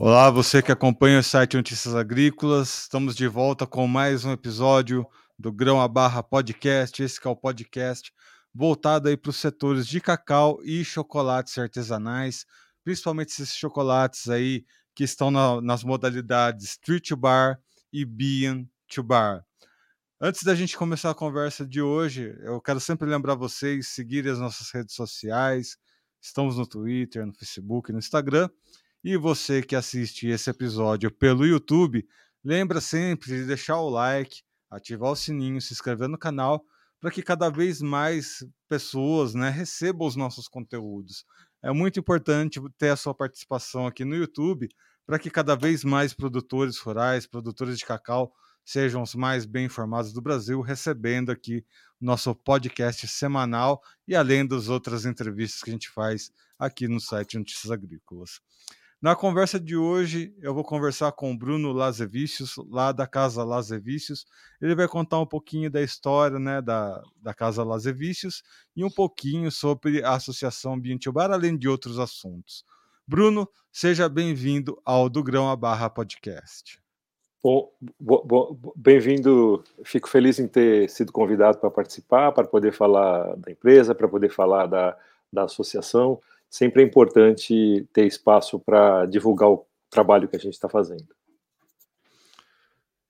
Olá, você que acompanha o site Notícias Agrícolas. Estamos de volta com mais um episódio do Grão a Barra Podcast. Esse é o podcast voltado aí para os setores de cacau e chocolates artesanais, principalmente esses chocolates aí que estão na, nas modalidades Street to Bar e Bean to Bar. Antes da gente começar a conversa de hoje, eu quero sempre lembrar vocês seguirem as nossas redes sociais. Estamos no Twitter, no Facebook, no Instagram e você que assiste esse episódio pelo YouTube, lembra sempre de deixar o like, ativar o sininho, se inscrever no canal, para que cada vez mais pessoas né, recebam os nossos conteúdos. É muito importante ter a sua participação aqui no YouTube para que cada vez mais produtores rurais, produtores de cacau, sejam os mais bem informados do Brasil, recebendo aqui nosso podcast semanal e além das outras entrevistas que a gente faz aqui no site Notícias Agrícolas. Na conversa de hoje, eu vou conversar com o Bruno Lazevicius, lá da Casa Lazevicius. Ele vai contar um pouquinho da história né, da, da Casa Lazevicius e um pouquinho sobre a Associação Ambiente Bar, além de outros assuntos. Bruno, seja bem-vindo ao Do Grão a Barra Podcast. Bom, bem-vindo. Fico feliz em ter sido convidado para participar, para poder falar da empresa, para poder falar da, da associação sempre é importante ter espaço para divulgar o trabalho que a gente está fazendo.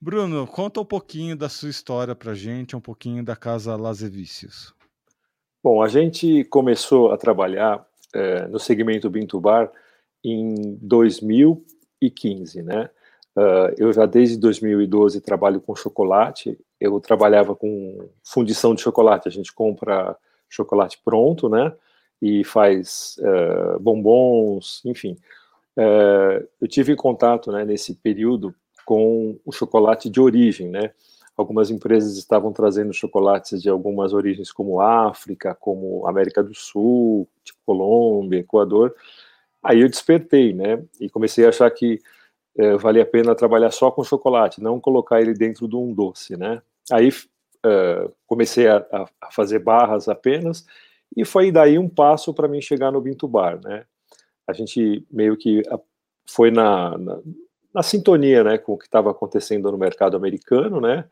Bruno, conta um pouquinho da sua história para a gente, um pouquinho da Casa Lazevicius. Bom, a gente começou a trabalhar é, no segmento Bintubar em 2015, né? Uh, eu já desde 2012 trabalho com chocolate. Eu trabalhava com fundição de chocolate. A gente compra chocolate pronto, né? E faz uh, bombons, enfim. Uh, eu tive contato né, nesse período com o chocolate de origem, né? Algumas empresas estavam trazendo chocolates de algumas origens, como África, como América do Sul, tipo Colômbia, Equador. Aí eu despertei, né? E comecei a achar que uh, valia a pena trabalhar só com chocolate, não colocar ele dentro de um doce, né? Aí comecei a, a fazer barras apenas e foi daí um passo para mim chegar no Bintubar, né? A gente meio que foi na, na, na sintonia, né, com o que estava acontecendo no mercado americano, né?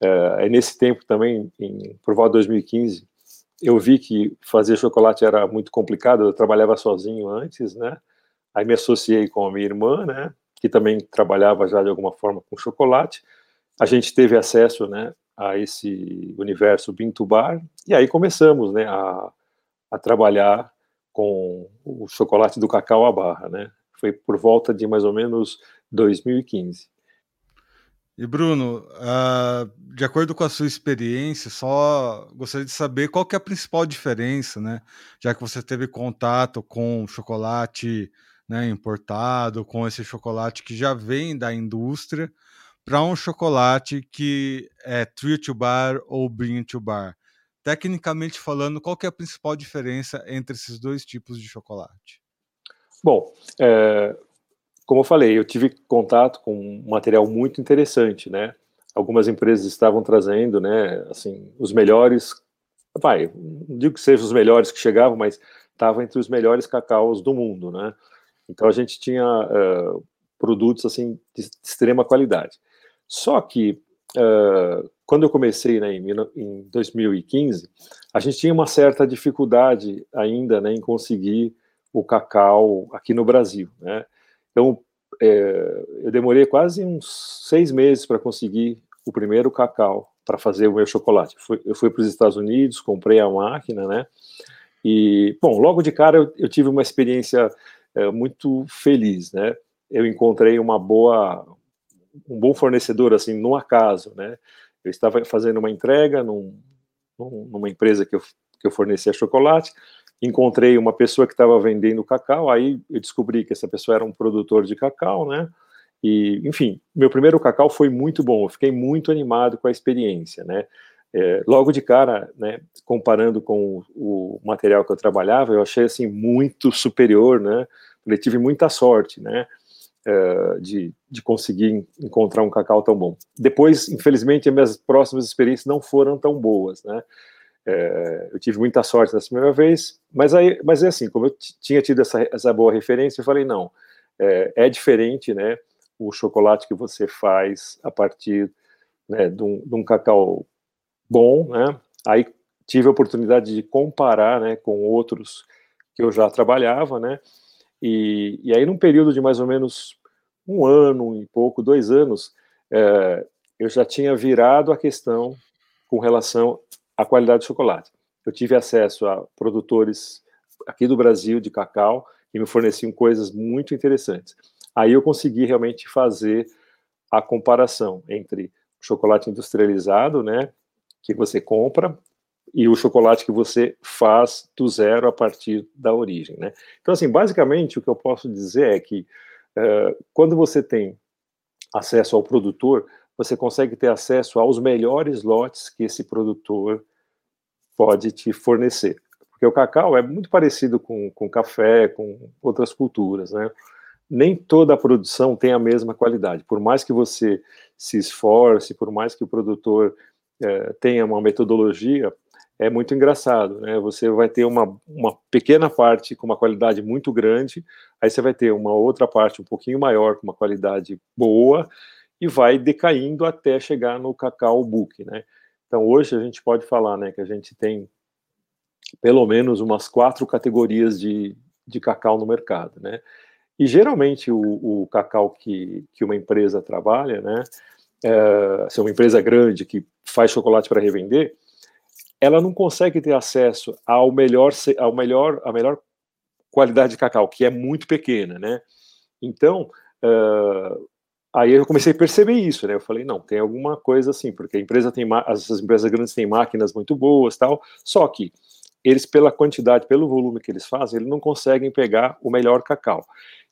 É, nesse tempo também, em, por volta de 2015, eu vi que fazer chocolate era muito complicado, eu trabalhava sozinho antes, né? Aí me associei com a minha irmã, né? Que também trabalhava já de alguma forma com chocolate. A gente teve acesso, né? A esse universo Bintubar e aí começamos, né? A, a trabalhar com o chocolate do cacau à barra, né? Foi por volta de mais ou menos 2015. E Bruno, uh, de acordo com a sua experiência, só gostaria de saber qual que é a principal diferença, né? Já que você teve contato com chocolate né, importado, com esse chocolate que já vem da indústria, para um chocolate que é tree to bar ou bring to bar. Tecnicamente falando, qual é a principal diferença entre esses dois tipos de chocolate? Bom, é, como eu falei, eu tive contato com um material muito interessante, né? Algumas empresas estavam trazendo, né, assim, os melhores, vai, não digo que sejam os melhores que chegavam, mas estava entre os melhores cacaus do mundo, né? Então a gente tinha uh, produtos assim de extrema qualidade. Só que quando eu comecei né, em, em 2015, a gente tinha uma certa dificuldade ainda né, em conseguir o cacau aqui no Brasil. Né? Então, é, eu demorei quase uns seis meses para conseguir o primeiro cacau para fazer o meu chocolate. Fui, eu fui para os Estados Unidos, comprei a máquina, né? E, bom, logo de cara eu, eu tive uma experiência é, muito feliz, né? Eu encontrei uma boa, um bom fornecedor assim no acaso, né? Eu estava fazendo uma entrega num, numa empresa que eu, que eu fornecia chocolate, encontrei uma pessoa que estava vendendo cacau, aí eu descobri que essa pessoa era um produtor de cacau, né? E, enfim, meu primeiro cacau foi muito bom, eu fiquei muito animado com a experiência, né? É, logo de cara, né, comparando com o, o, material que eu trabalhava, eu achei assim muito superior, né? Eu tive muita sorte, né? Uh, de, de conseguir encontrar um cacau tão bom. Depois, infelizmente, as minhas próximas experiências não foram tão boas, né? Uh, eu tive muita sorte nessa primeira vez, mas aí, mas é assim, como eu tinha tido essa, essa boa referência, eu falei, não, é, é diferente, né? O chocolate que você faz a partir né, de, um, de um cacau bom, né? Aí tive a oportunidade de comparar, né, com outros que eu já trabalhava, né? E, e aí num período de mais ou menos um ano e pouco, dois anos, é, eu já tinha virado a questão com relação à qualidade do chocolate. Eu tive acesso a produtores aqui do Brasil de cacau que me forneciam coisas muito interessantes. Aí eu consegui realmente fazer a comparação entre chocolate industrializado, né, que você compra, e o chocolate que você faz do zero a partir da origem, né? Então, assim, basicamente o que eu posso dizer é que quando você tem acesso ao produtor, você consegue ter acesso aos melhores lotes que esse produtor pode te fornecer. Porque o cacau é muito parecido com, com café, com outras culturas, né? Nem toda a produção tem a mesma qualidade. Por mais que você se esforce, por mais que o produtor é, tenha uma metodologia, é muito engraçado, né? Você vai ter uma, uma pequena parte com uma qualidade muito grande, aí você vai ter uma outra parte um pouquinho maior com uma qualidade boa e vai decaindo até chegar no cacau book, né? Então hoje a gente pode falar, né, que a gente tem pelo menos umas quatro categorias de, de cacau no mercado, né? E geralmente o, o cacau que, que uma empresa trabalha, né, é, se é uma empresa grande que faz chocolate para revender, ela não consegue ter acesso ao melhor, ao melhor, a melhor qualidade de cacau, que é muito pequena, né? Então, uh, aí eu comecei a perceber isso, né? Eu falei, não, tem alguma coisa assim, porque a empresa tem, as empresas grandes têm máquinas muito boas, tal, só que eles, pela quantidade, pelo volume que eles fazem, eles não conseguem pegar o melhor cacau.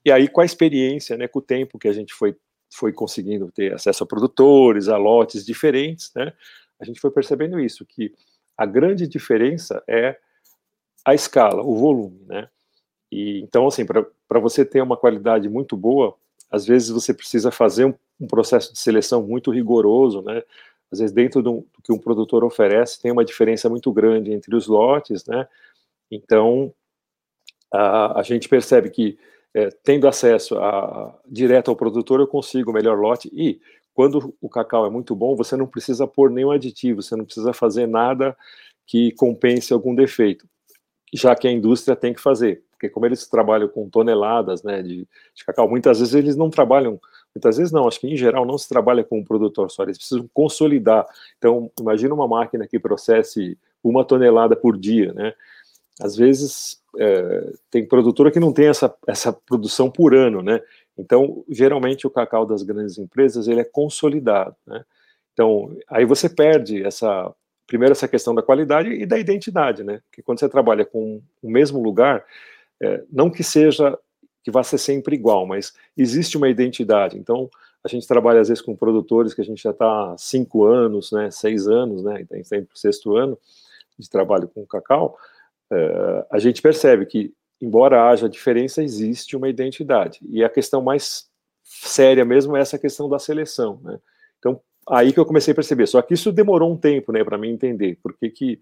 E aí, com a experiência, né, com o tempo que a gente foi, foi conseguindo ter acesso a produtores, a lotes diferentes, né, a gente foi percebendo isso, que a grande diferença é a escala, o volume, né? E então, assim, para você ter uma qualidade muito boa, às vezes você precisa fazer um, um, processo de seleção muito rigoroso, né? Às vezes, dentro do, do, que um produtor oferece, tem uma diferença muito grande entre os lotes, né? Então, a, a gente percebe que, é, tendo acesso a, direto ao produtor, eu consigo o melhor lote e quando o cacau é muito bom, você não precisa pôr nenhum aditivo, você não precisa fazer nada que compense algum defeito, já que a indústria tem que fazer, porque como eles trabalham com toneladas né, de, de cacau, muitas vezes eles não trabalham, muitas vezes não, acho que em geral não se trabalha com um produtor só, eles precisam consolidar. Então, imagina uma máquina que processe uma tonelada por dia, né? Às vezes é, tem produtora que não tem essa, essa produção por ano, né? Então, geralmente o cacau das grandes empresas ele é consolidado, né? Então, aí você perde essa primeiro essa questão da qualidade e da identidade, né? Porque quando você trabalha com o mesmo lugar, é, não que seja que vá ser sempre igual, mas existe uma identidade. Então, a gente trabalha às vezes com produtores que a gente já está há cinco anos, né, seis anos, né, então, está o sexto ano de trabalho com cacau, é, a gente percebe que embora haja diferença, existe uma identidade. E a questão mais séria mesmo é essa questão da seleção, né? Então, aí que eu comecei a perceber. Só que isso demorou um tempo, né, para mim entender por que, que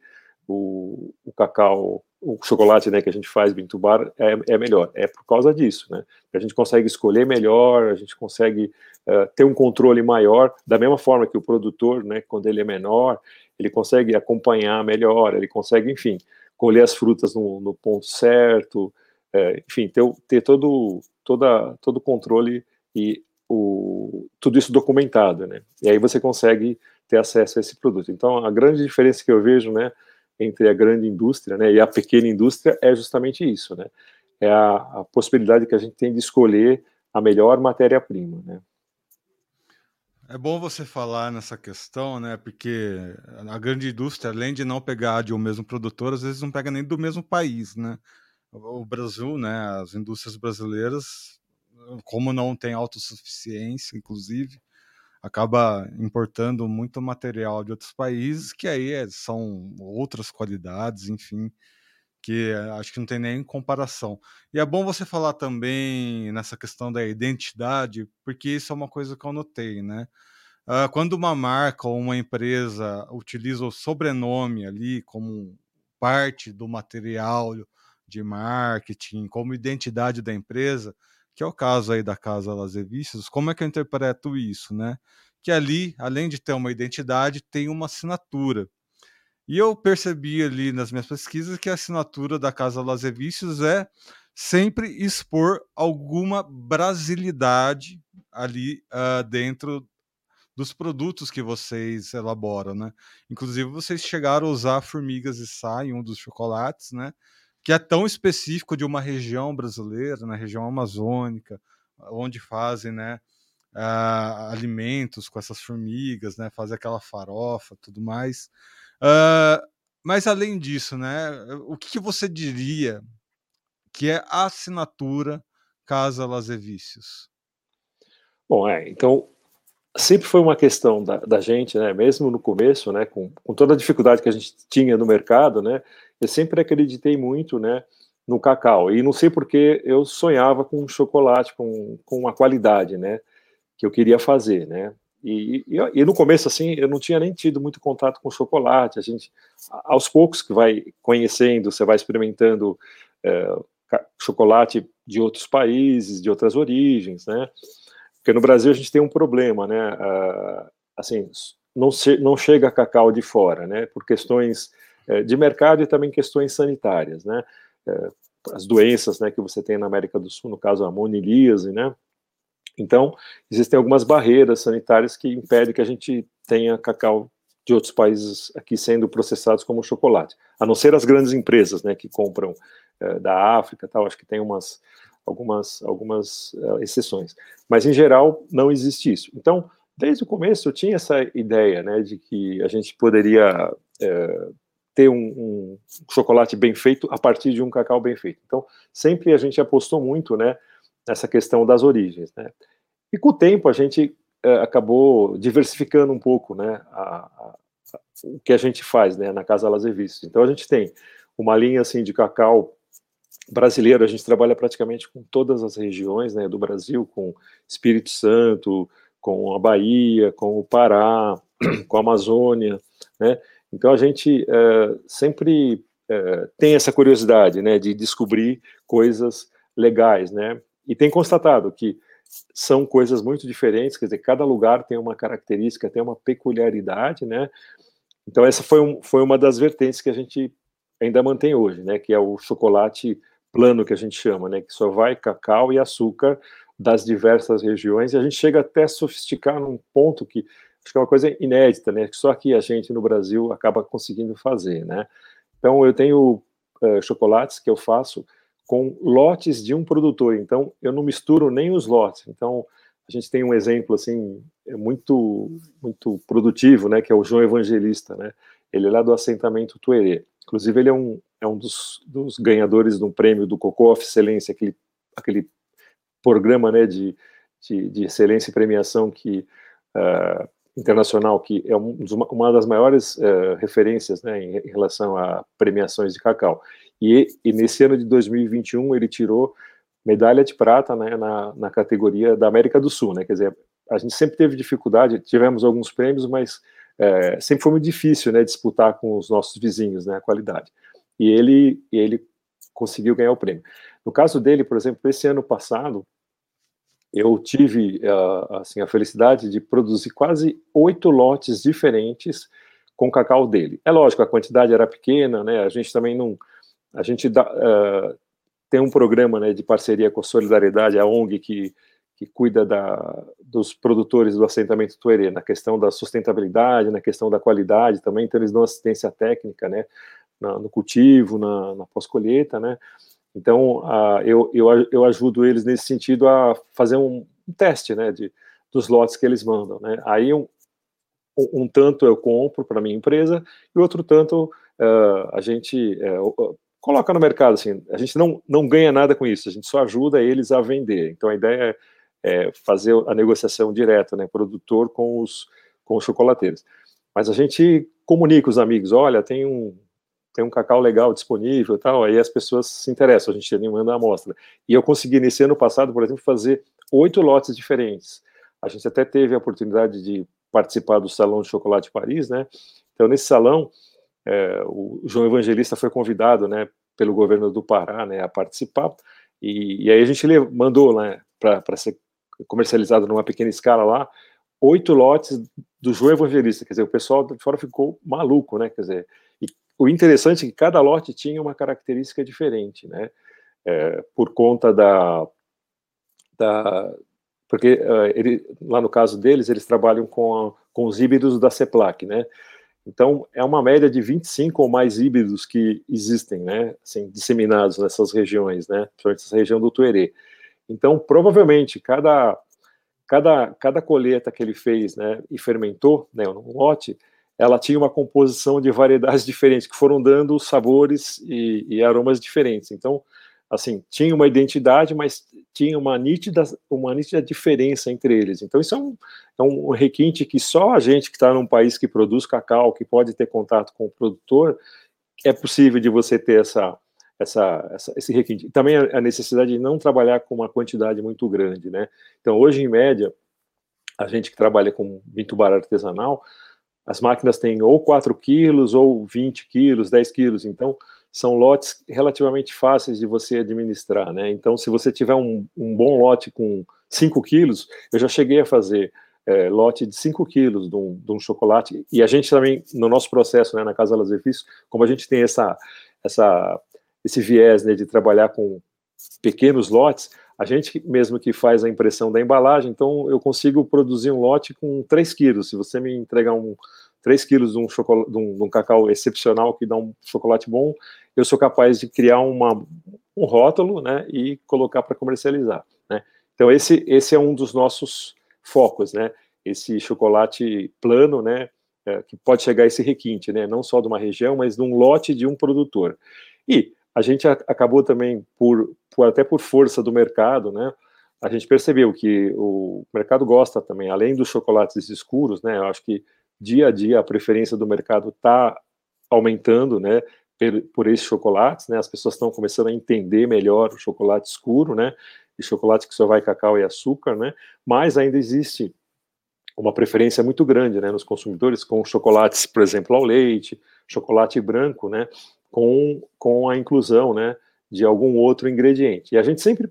o, o, cacau, o chocolate, né, que a gente faz bintubar é, é melhor. É por causa disso, né? A gente consegue escolher melhor, a gente consegue uh, ter um controle maior, da mesma forma que o produtor, né, quando ele é menor, ele consegue acompanhar melhor, ele consegue, enfim, colher as frutas no, no ponto certo, é, enfim, ter, ter todo, toda, todo o controle e o, tudo isso documentado, né? E aí você consegue ter acesso a esse produto. Então, a grande diferença que eu vejo, né, entre a grande indústria, né, e a pequena indústria é justamente isso, né? É a, a possibilidade que a gente tem de escolher a melhor matéria-prima, né? É bom você falar nessa questão, né? Porque a grande indústria, além de não pegar de um mesmo produtor, às vezes não pega nem do mesmo país, né? O Brasil, né? As indústrias brasileiras, como não tem autossuficiência, inclusive, acaba importando muito material de outros países que aí é, são outras qualidades, enfim, que acho que não tem nem comparação. E é bom você falar também nessa questão da identidade, porque isso é uma coisa que eu notei, né? Uh, quando uma marca ou uma empresa utiliza o sobrenome ali como parte do material de marketing, como identidade da empresa, que é o caso aí da Casa Lazer Vícios, como é que eu interpreto isso, né? Que ali, além de ter uma identidade, tem uma assinatura. E eu percebi ali nas minhas pesquisas que a assinatura da Casa Lazer Vícios é sempre expor alguma brasilidade ali uh, dentro dos produtos que vocês elaboram, né? Inclusive, vocês chegaram a usar formigas e em um dos chocolates, né? Que é tão específico de uma região brasileira, na região amazônica, onde fazem, né? Uh, alimentos com essas formigas, né? Fazer aquela farofa, tudo mais. Uh, mas além disso, né? O que, que você diria que é a assinatura Casa Lazevicius? Bom, é, então sempre foi uma questão da, da, gente, né, mesmo no começo, né, com, com, toda a dificuldade que a gente tinha no mercado, né, eu sempre acreditei muito, né, no cacau, e não sei porque eu sonhava com chocolate, com, com a qualidade, né, que eu queria fazer, né, e, e, e, no começo, assim, eu não tinha nem tido muito contato com chocolate, a gente, aos poucos que vai conhecendo, você vai experimentando é, chocolate de outros países, de outras origens, né, porque no Brasil a gente tem um problema, né? Uh, assim, não, se, não chega cacau de fora, né? Por questões uh, de mercado e também questões sanitárias, né? Uh, as doenças, né, que você tem na América do Sul, no caso a monilíase, né? Então, existem algumas barreiras sanitárias que impedem que a gente tenha cacau de outros países aqui sendo processados como chocolate, a não ser as grandes empresas, né, que compram eh, da África, tal. Acho que tem umas algumas, algumas uh, exceções. Mas, em geral, não existe isso. Então, desde o começo, eu tinha essa ideia né, de que a gente poderia é, ter um, um, chocolate bem feito a partir de um cacau bem feito. Então, sempre a gente apostou muito né, nessa questão das origens. Né? E com o tempo, a gente é, acabou diversificando um pouco né, a, a, o que a gente faz né, na Casa Lazevistos. Então, a gente tem uma linha assim de cacau brasileiro, a gente trabalha praticamente com todas as regiões né, do Brasil, com Espírito Santo, com a Bahia, com o Pará, com a Amazônia, né? Então a gente é, sempre é, tem essa curiosidade, né, de descobrir coisas legais, né? E tem constatado que são coisas muito diferentes, quer dizer, cada lugar tem uma característica, tem uma peculiaridade, né? Então essa foi, um, foi uma das vertentes que a gente ainda mantém hoje, né? Que é o chocolate plano que a gente chama, né, que só vai cacau e açúcar das diversas regiões, e a gente chega até a sofisticar num ponto que acho que é uma coisa inédita, né, que só aqui a gente no Brasil acaba conseguindo fazer, né. Então eu tenho uh, chocolates que eu faço com lotes de um produtor, então eu não misturo nem os lotes. Então a gente tem um exemplo assim é muito muito produtivo, né, que é o João Evangelista, né. Ele é lá do assentamento Tuerê. Inclusive ele é um é um dos, dos ganhadores de um prêmio do Cocô of Excelência, aquele, aquele programa né, de, de, de excelência e premiação que, uh, internacional, que é um, uma das maiores uh, referências né, em, em, relação a premiações de cacau. E, e, nesse ano de 2021 ele tirou medalha de prata né, na, na categoria da América do Sul, né, quer dizer, a gente sempre teve dificuldade, tivemos alguns prêmios, mas é, sempre foi muito difícil né, disputar com os nossos vizinhos né, a qualidade e ele, ele conseguiu ganhar o prêmio. No caso dele, por exemplo, esse ano passado, eu tive uh, assim a felicidade de produzir quase oito lotes diferentes com cacau dele. É lógico, a quantidade era pequena, né? A gente também não, a gente dá, uh, tem um programa, né, de parceria com a Solidariedade, a ONG que que cuida da, dos produtores do assentamento Tuerê, na questão da sustentabilidade, na questão da qualidade também, então eles dão assistência técnica, né, na, no cultivo, na, na pós-colheita, né? Então, uh, eu, eu, eu ajudo eles nesse sentido a fazer um, um teste, né, de, dos lotes que eles mandam, né? Aí, um, um, tanto eu compro para minha empresa e outro tanto uh, a gente uh, coloca no mercado, assim, a gente não, não ganha nada com isso, a gente só ajuda eles a vender. Então, a ideia é, é fazer a negociação direta, né, produtor com os, com os chocolateiros. Mas a gente comunica os amigos, olha, tem um, tem um cacau legal disponível tal, aí as pessoas se interessam, a gente manda a amostra. E eu consegui, nesse ano passado, por exemplo, fazer oito lotes diferentes. A gente até teve a oportunidade de participar do Salão de Chocolate Paris, né? Então, nesse salão, é, o João Evangelista foi convidado, né, pelo governo do Pará, né, a participar, E, e aí a gente mandou né, para ser comercializado numa pequena escala lá, oito lotes do João Evangelista, quer dizer, o pessoal de fora ficou maluco, né, quer dizer, e o interessante é que cada lote tinha uma característica diferente, né, é, por conta da, da porque uh, ele, lá no caso deles, eles trabalham com, a, com os híbridos da CEPLAC, né, então, é uma média de 25 ou mais híbridos que existem, né, assim, disseminados nessas regiões, né, principalmente essa região do Tuerê. Então, provavelmente, cada, cada, cada colheita que ele fez, né, e fermentou, né, no lote, ela tinha uma composição de variedades diferentes, que foram dando sabores e, e aromas diferentes. Então, assim, tinha uma identidade, mas tinha uma nítida, uma nítida diferença entre eles. Então, isso é um, é um requinte que só a gente que está num país que produz cacau, que pode ter contato com o produtor, é possível de você ter essa, essa, essa, esse requinte. Também a necessidade de não trabalhar com uma quantidade muito grande, né? Então, hoje, em média, a gente que trabalha com vinho artesanal, as máquinas têm ou 4 quilos, ou 20 quilos, 10 quilos. Então, são lotes relativamente fáceis de você administrar, né? Então, se você tiver um, um bom lote com 5 quilos, eu já cheguei a fazer é, lote de 5 quilos de um, de um, chocolate, e a gente também, no nosso processo, né, na Casa Lazer como a gente tem essa, essa, esse viés né, de trabalhar com pequenos lotes, a gente mesmo que faz a impressão da embalagem, então eu consigo produzir um lote com 3 quilos, se você me entregar um 3 quilos de um, chocolate, de um, de um cacau excepcional que dá um chocolate bom, eu sou capaz de criar uma, um rótulo né, e colocar para comercializar. Né? Então, esse, esse é um dos nossos focos, né? esse chocolate plano, né, é, que pode chegar a esse requinte, né, não só de uma região, mas de um lote de um produtor. E a gente a, acabou também, por, por, até por força do mercado, né, a gente percebeu que o mercado gosta também, além dos chocolates escuros, né, eu acho que dia a dia a preferência do mercado está aumentando, né, por esses chocolates, né? As pessoas estão começando a entender melhor o chocolate escuro, né? E chocolate que só vai cacau e açúcar, né? Mas ainda existe uma preferência muito grande, né, nos consumidores com chocolates, por exemplo, ao leite, chocolate branco, né, com, com a inclusão, né, de algum outro ingrediente. E a gente sempre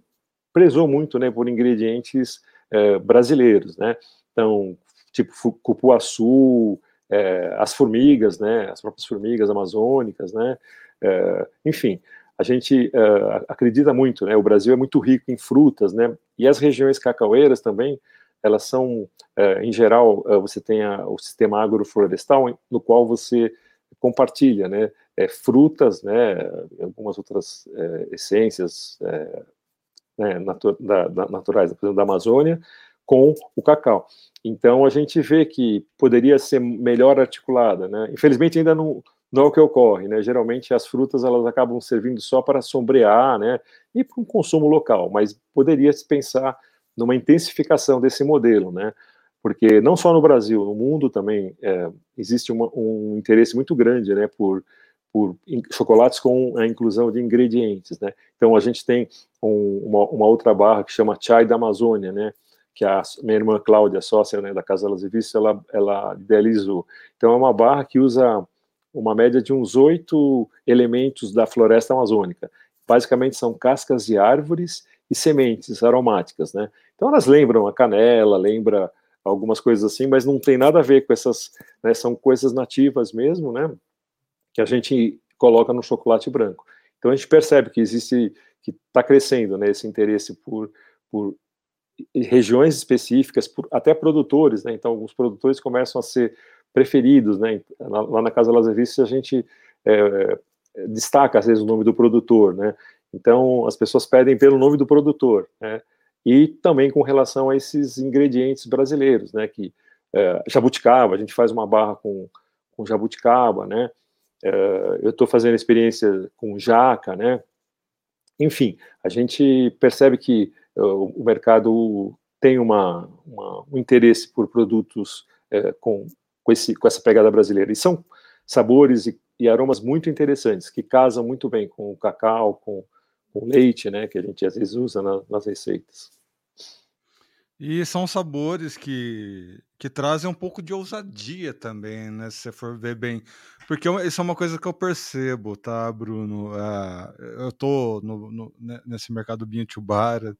prezou muito, né, por ingredientes é, brasileiros, né? Então, tipo cupuaçu, é, as formigas, né, as próprias formigas amazônicas, né, é, enfim, a gente é, acredita muito, né, o Brasil é muito rico em frutas, né, e as regiões cacaueiras também, elas são, é, em geral, é, você tem a, o sistema agroflorestal, no qual você compartilha, né, é, frutas, né, algumas outras essências né, natu da, da, naturais, por exemplo, da Amazônia, com o cacau. Então a gente vê que poderia ser melhor articulada, né? Infelizmente ainda não, não é o que ocorre, né? Geralmente as frutas elas acabam servindo só para sombrear, né? E para um consumo local, mas poderia se pensar numa intensificação desse modelo, né? Porque não só no Brasil, no mundo também é, existe uma, um interesse muito grande, né? Por por chocolates com a inclusão de ingredientes, né? Então a gente tem um, uma, uma, outra barra que chama Chai da Amazônia, né? Que a minha irmã Cláudia, sócia né, da Casa Las Vistas, ela, ela idealizou. Então, é uma barra que usa uma média de uns oito elementos da floresta amazônica. Basicamente, são cascas de árvores e sementes aromáticas, né? Então, elas lembram a canela, lembra algumas coisas assim, mas não tem nada a ver com essas, né, são coisas nativas mesmo, né, que a gente coloca no chocolate branco. Então, a gente percebe que existe, que está crescendo, né, esse interesse por, por regiões específicas, até produtores, né? Então, alguns produtores começam a ser preferidos, né? Lá na Casa Las Vistas a gente é, destaca às vezes o nome do produtor, né? Então, as pessoas pedem pelo nome do produtor, né? E também com relação a esses ingredientes brasileiros, né? Que é, jabuticaba, a gente faz uma barra com, com jabuticaba, né? É, eu estou fazendo experiência com jaca, né? Enfim, a gente percebe que o mercado tem uma, uma, um interesse por produtos é, com, com, esse, com essa pegada brasileira. E são sabores e, e, aromas muito interessantes, que casam muito bem com o cacau, com, o leite, né, que a gente às vezes usa na, nas receitas. E são sabores que, que trazem um pouco de ousadia também, né? Se você for ver bem. Porque isso é uma coisa que eu percebo, tá, Bruno? Uh, eu tô no, no, né, nesse mercado Bean to Bar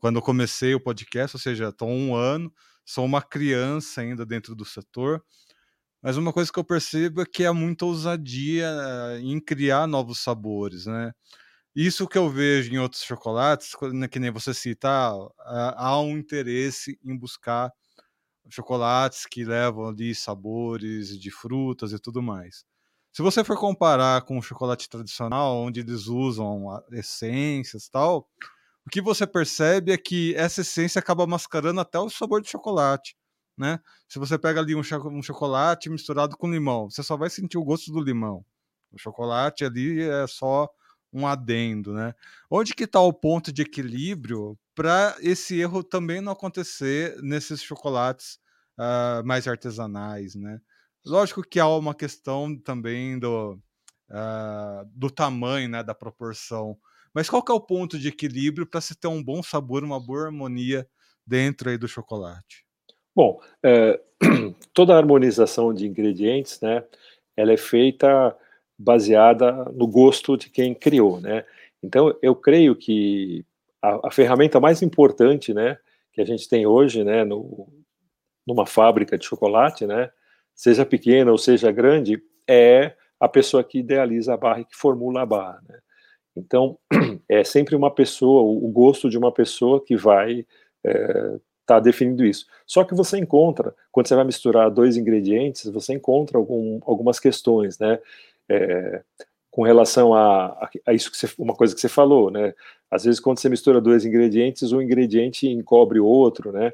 quando eu comecei o podcast, ou seja, estou um ano, sou uma criança ainda dentro do setor, mas uma coisa que eu percebo é que há muita ousadia eh, em criar novos sabores, né? Isso que eu vejo em outros chocolates, né, que nem você cita, há um interesse em buscar chocolates que levam ali sabores de frutas e tudo mais. Se você for comparar com o chocolate tradicional, onde eles usam essências e tal, o que você percebe é que essa essência acaba mascarando até o sabor de chocolate. Né? Se você pega ali um, um chocolate misturado com limão, você só vai sentir o gosto do limão. O chocolate ali é só um adendo, né? Onde que está o ponto de equilíbrio para esse erro também não acontecer nesses chocolates uh, mais artesanais, né? Lógico que há uma questão também do, uh, do tamanho, né, da proporção. Mas qual que é o ponto de equilíbrio para se ter um bom sabor, uma boa harmonia dentro aí do chocolate? Bom, é, toda a harmonização de ingredientes, né, ela é feita baseada no gosto de quem criou, né? Então, eu creio que a, a ferramenta mais importante, né, que a gente tem hoje, né, no, numa fábrica de chocolate, né, seja pequena ou seja grande, é a pessoa que idealiza a barra e que formula a barra, né? Então, é sempre uma pessoa, o gosto de uma pessoa que vai é, tá definindo isso. Só que você encontra, quando você vai misturar dois ingredientes, você encontra algum, algumas questões, né? É, com relação a, a, isso que você, uma coisa que você falou, né? Às vezes quando você mistura dois ingredientes, um ingrediente encobre o outro, né?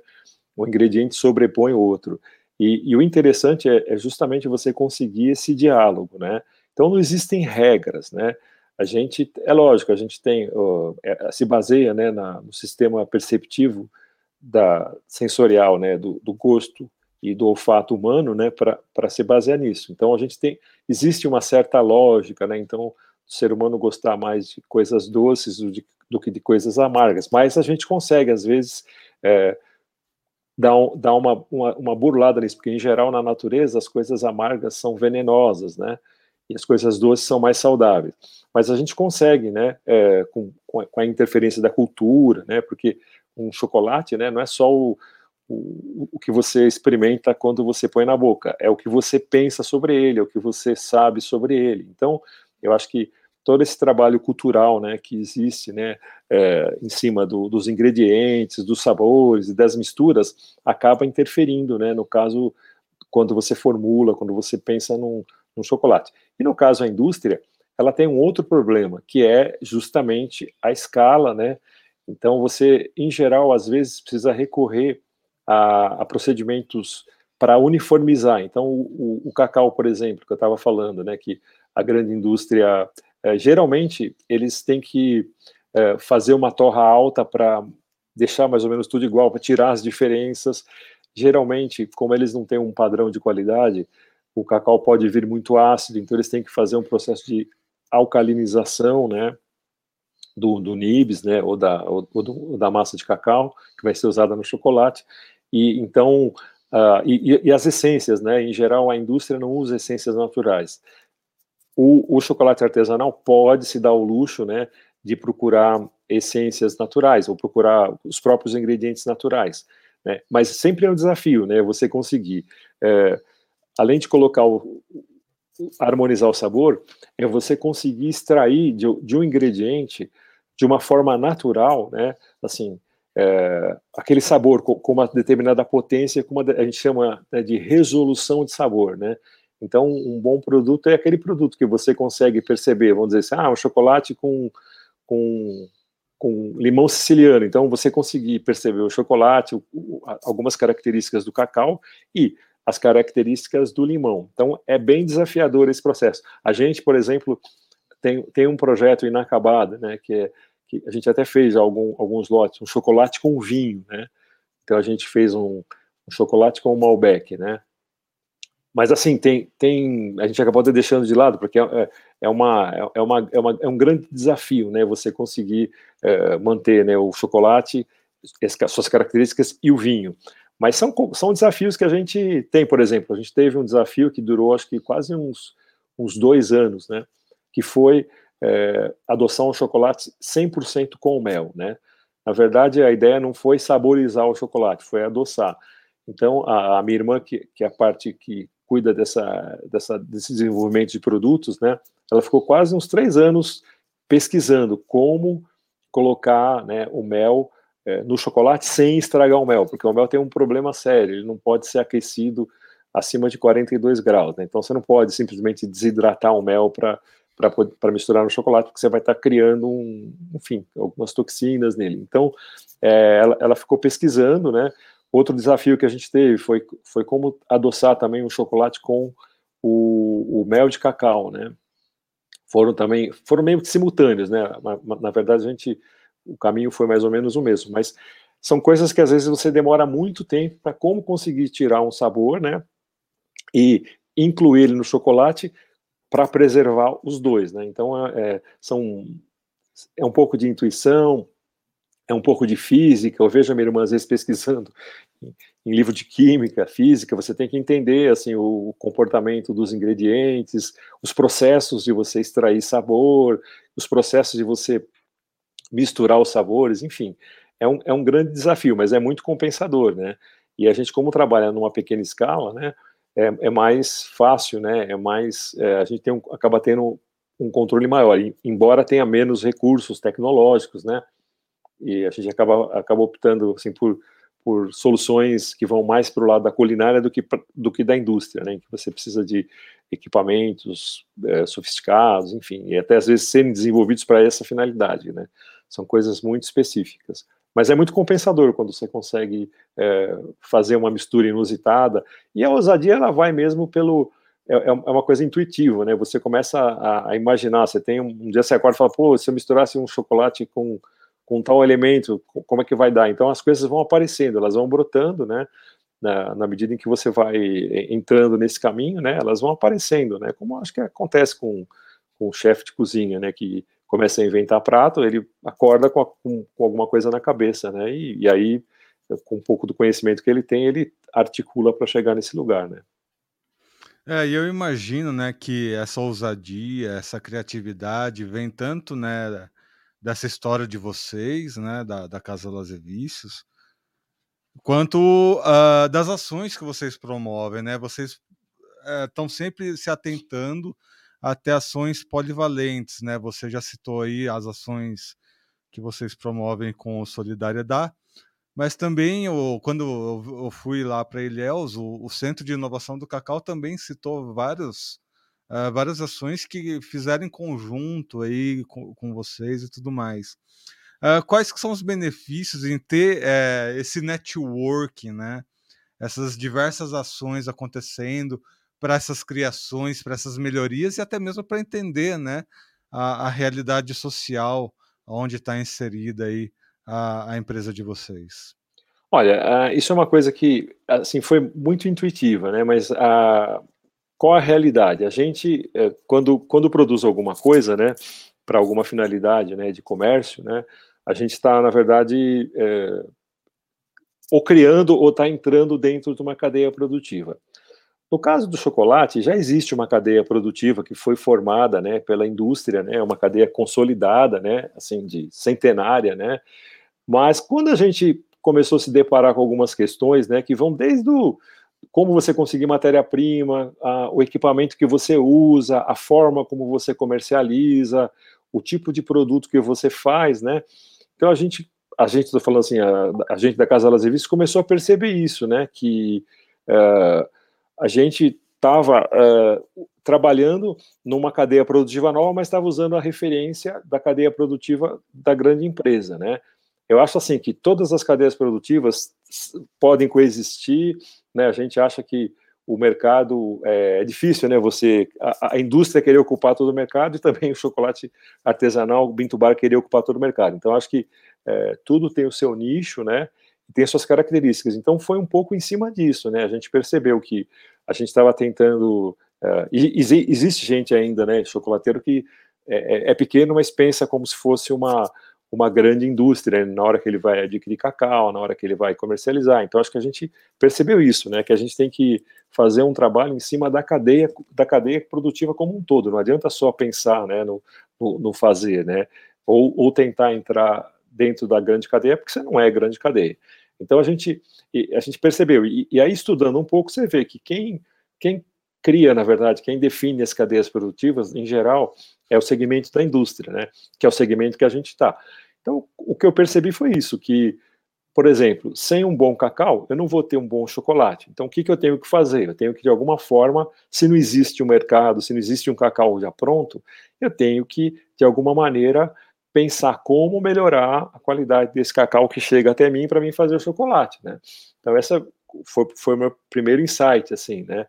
Um ingrediente sobrepõe o outro. E, e o interessante é, é, justamente você conseguir esse diálogo, né? Então não existem regras, né? A gente, é lógico, a gente tem, uh, é, se baseia, né, na, no sistema perceptivo da sensorial, né, do, do gosto e do olfato humano, né, para se basear nisso. Então a gente tem, existe uma certa lógica, né, então o ser humano gostar mais de coisas doces do, de, do que de coisas amargas, mas a gente consegue às vezes é, dar, um, uma, uma, uma burlada nisso, porque em geral na natureza as coisas amargas são venenosas, né, e as coisas doces são mais saudáveis. Mas a gente consegue, né, é, com, com a interferência da cultura, né, porque um chocolate, né, não é só o, o, o, que você experimenta quando você põe na boca, é o que você pensa sobre ele, é o que você sabe sobre ele. Então, eu acho que todo esse trabalho cultural, né, que existe, né, é, em cima do, dos ingredientes, dos sabores e das misturas, acaba interferindo, né, no caso, quando você formula, quando você pensa num, num chocolate. E no caso a indústria, ela tem um outro problema, que é justamente a escala, né, então, você, em geral, às vezes precisa recorrer a, a procedimentos para uniformizar. Então, o, o, cacau, por exemplo, que eu estava falando, né, que a grande indústria, é, geralmente, eles têm que é, fazer uma torra alta para deixar mais ou menos tudo igual, para tirar as diferenças. Geralmente, como eles não têm um padrão de qualidade, o cacau pode vir muito ácido, então eles têm que fazer um processo de alcalinização, né, do, do nibs, né, ou da, ou, ou, da massa de cacau, que vai ser usada no chocolate, e então, uh, e, e, as essências, né, em geral a indústria não usa essências naturais. O, o chocolate artesanal pode se dar o luxo, né, de procurar essências naturais, ou procurar os próprios ingredientes naturais, né, mas sempre é um desafio, né, você conseguir, é, além de colocar o, harmonizar o sabor é você conseguir extrair de, de um ingrediente de uma forma natural, né? Assim, é, aquele sabor com, com, uma determinada potência, como a gente chama né, de resolução de sabor, né? Então, um bom produto é aquele produto que você consegue perceber, vamos dizer assim, ah, um chocolate com, com, com limão siciliano. Então, você conseguir perceber o chocolate, o, o, algumas características do cacau e as características do limão. Então, é bem desafiador esse processo. A gente, por exemplo, tem, tem um projeto inacabado, né, que, é, que a gente até fez algum, alguns lotes, um chocolate com vinho, né, então a gente fez um, um chocolate com Malbec, né, mas assim, tem, tem, a gente acabou deixando de lado, porque é, é, uma, é, uma, é, uma, é um grande desafio, né, você conseguir é, manter né, o chocolate, as suas características e o vinho. Mas são, são desafios que a gente tem, por exemplo, a gente teve um desafio que durou acho que quase uns, uns dois anos, né? Que foi é, adoçar um chocolate 100% com mel, né? Na verdade, a ideia não foi saborizar o chocolate, foi adoçar. Então, a, a minha irmã, que, que é a parte que cuida dessa, dessa, desse desenvolvimento de produtos, né? Ela ficou quase uns três anos pesquisando como colocar né, o mel é, no chocolate sem estragar o mel, porque o mel tem um problema sério, ele não pode ser aquecido acima de 42 graus, né? Então você não pode simplesmente desidratar o mel para para misturar no chocolate, porque você vai estar tá criando, um, enfim, algumas toxinas nele. Então, é, ela, ela, ficou pesquisando, né? Outro desafio que a gente teve foi, foi como adoçar também o chocolate com o, o mel de cacau, né? Foram também, foram meio que simultâneos, né? Na, na verdade, a gente, o caminho foi mais ou menos o mesmo, mas são coisas que às vezes você demora muito tempo para como conseguir tirar um sabor, né? E incluir ele no chocolate para preservar os dois, né? Então é, é, são é um pouco de intuição, é um pouco de física. Eu vejo a minha irmã às vezes pesquisando em, livro de química, física. Você tem que entender assim o comportamento dos ingredientes, os processos de você extrair sabor, os processos de você misturar os sabores, enfim. É um, é um grande desafio, mas é muito compensador, né? E a gente, como trabalha numa pequena escala, né? é, é mais fácil, né? É mais é, a gente tem um, acaba tendo um controle maior, embora tenha menos recursos tecnológicos, né? E a gente acaba acaba optando assim por por soluções que vão mais para o lado da culinária do que do que da indústria, né? Que você precisa de equipamentos é, sofisticados, enfim, e até às vezes serem desenvolvidos para essa finalidade, né? São coisas muito específicas. Mas é muito compensador quando você consegue é, fazer uma mistura inusitada. E a ousadia, ela vai mesmo pelo. É, é, é uma coisa intuitiva, né? Você começa a, a, imaginar. Você tem um, um dia você acorda e fala, pô, se eu misturasse um chocolate com, com tal elemento, como é que vai dar? Então as coisas vão aparecendo, elas vão brotando, né? Na, na, medida em que você vai entrando nesse caminho, né, elas vão aparecendo, né, como acho que acontece com, com o chefe de cozinha, né, que começa a inventar prato, ele acorda com, a, com, com alguma coisa na cabeça, né? E, e, aí, com um pouco do conhecimento que ele tem, ele articula para chegar nesse lugar, né? É, e eu imagino, né, que essa ousadia, essa criatividade vem tanto, né, dessa história de vocês, né, da, da Casa Lazer Vícios, quanto uh, das ações que vocês promovem, né? Vocês estão uh, sempre se atentando até ações polivalentes, né? Você já citou aí as ações que vocês promovem com solidariedade, mas também eu, quando eu fui lá para Ilhéus, o, o, Centro de Inovação do Cacau também citou vários, uh, várias ações que fizeram em conjunto aí com, com vocês e tudo mais. Uh, quais que são os benefícios em ter uh, esse networking, né? Essas diversas ações acontecendo, para essas criações, para essas melhorias e até mesmo para entender né, a, a, realidade social onde está inserida aí a, a, empresa de vocês. Olha, uh, isso é uma coisa que assim foi muito intuitiva, né? Mas uh, qual a realidade? A gente uh, quando quando produz alguma coisa, né, para alguma finalidade, né, de comércio, né, a gente está na verdade eh, ou criando ou está entrando dentro de uma cadeia produtiva. No caso do chocolate, já existe uma cadeia produtiva que foi formada, né, pela indústria, né, uma cadeia consolidada, né, assim, de centenária, né, mas quando a gente começou a se deparar com algumas questões, né, que vão desde o como você conseguir matéria-prima, o equipamento que você usa, a forma como você comercializa, o tipo de produto que você faz, né, então a gente, a gente, falando assim, a, a, gente da Casa Las Revistas começou a perceber isso, né, que uh, a gente estava uh, trabalhando numa cadeia produtiva nova, mas estava usando a referência da cadeia produtiva da grande empresa, né? Eu acho assim que todas as cadeias produtivas podem coexistir, né? A gente acha que o mercado é, é difícil, né? Você a, a, indústria querer ocupar todo o mercado e também o chocolate artesanal, o Binto Bar querer ocupar todo o mercado. Então acho que é, tudo tem o seu nicho, né? Tem suas características. Então foi um pouco em cima disso, né? A gente percebeu que a gente estava tentando. Uh, existe gente ainda, né, chocolateiro que é, é, é, pequeno, mas pensa como se fosse uma, uma grande indústria né, na hora que ele vai adquirir cacau, na hora que ele vai comercializar. Então acho que a gente percebeu isso, né? Que a gente tem que fazer um trabalho em cima da cadeia da cadeia produtiva como um todo. Não adianta só pensar, né, no, no, no fazer, né? Ou, ou tentar entrar dentro da grande cadeia, porque você não é grande cadeia. Então a gente a gente percebeu e, e aí estudando um pouco você vê que quem quem cria, na verdade, quem define as cadeias produtivas, em geral, é o segmento da indústria, né? Que é o segmento que a gente está. Então, o que eu percebi foi isso, que, por exemplo, sem um bom cacau, eu não vou ter um bom chocolate. Então, o que, que eu tenho que fazer? Eu tenho que, de alguma forma, se não existe um mercado, se não existe um cacau já pronto, eu tenho que, de alguma maneira, pensar como melhorar a qualidade desse cacau que chega até mim para mim fazer o chocolate, né? Então, essa foi, foi o meu primeiro insight, assim, né?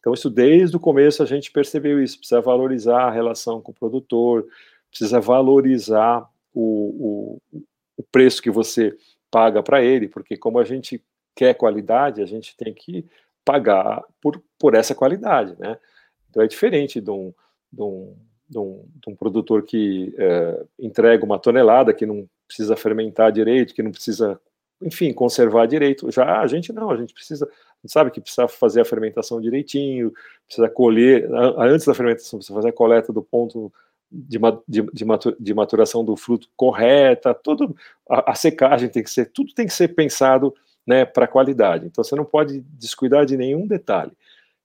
Então, isso desde o começo a gente percebeu isso. Precisa valorizar a relação com o produtor, precisa valorizar o, o, o preço que você paga para ele, porque como a gente quer qualidade, a gente tem que pagar por, por essa qualidade, né? Então é diferente de um, de um, de um, de um produtor que é, entrega uma tonelada, que não precisa fermentar direito, que não precisa, enfim, conservar direito. Já a gente não, a gente precisa sabe que precisa fazer a fermentação direitinho, precisa colher, antes da fermentação, precisa fazer a coleta do ponto de, de, de maturação do fruto correta, tudo, a, a, secagem tem que ser, tudo tem que ser pensado né, para qualidade. Então você não pode descuidar de nenhum detalhe.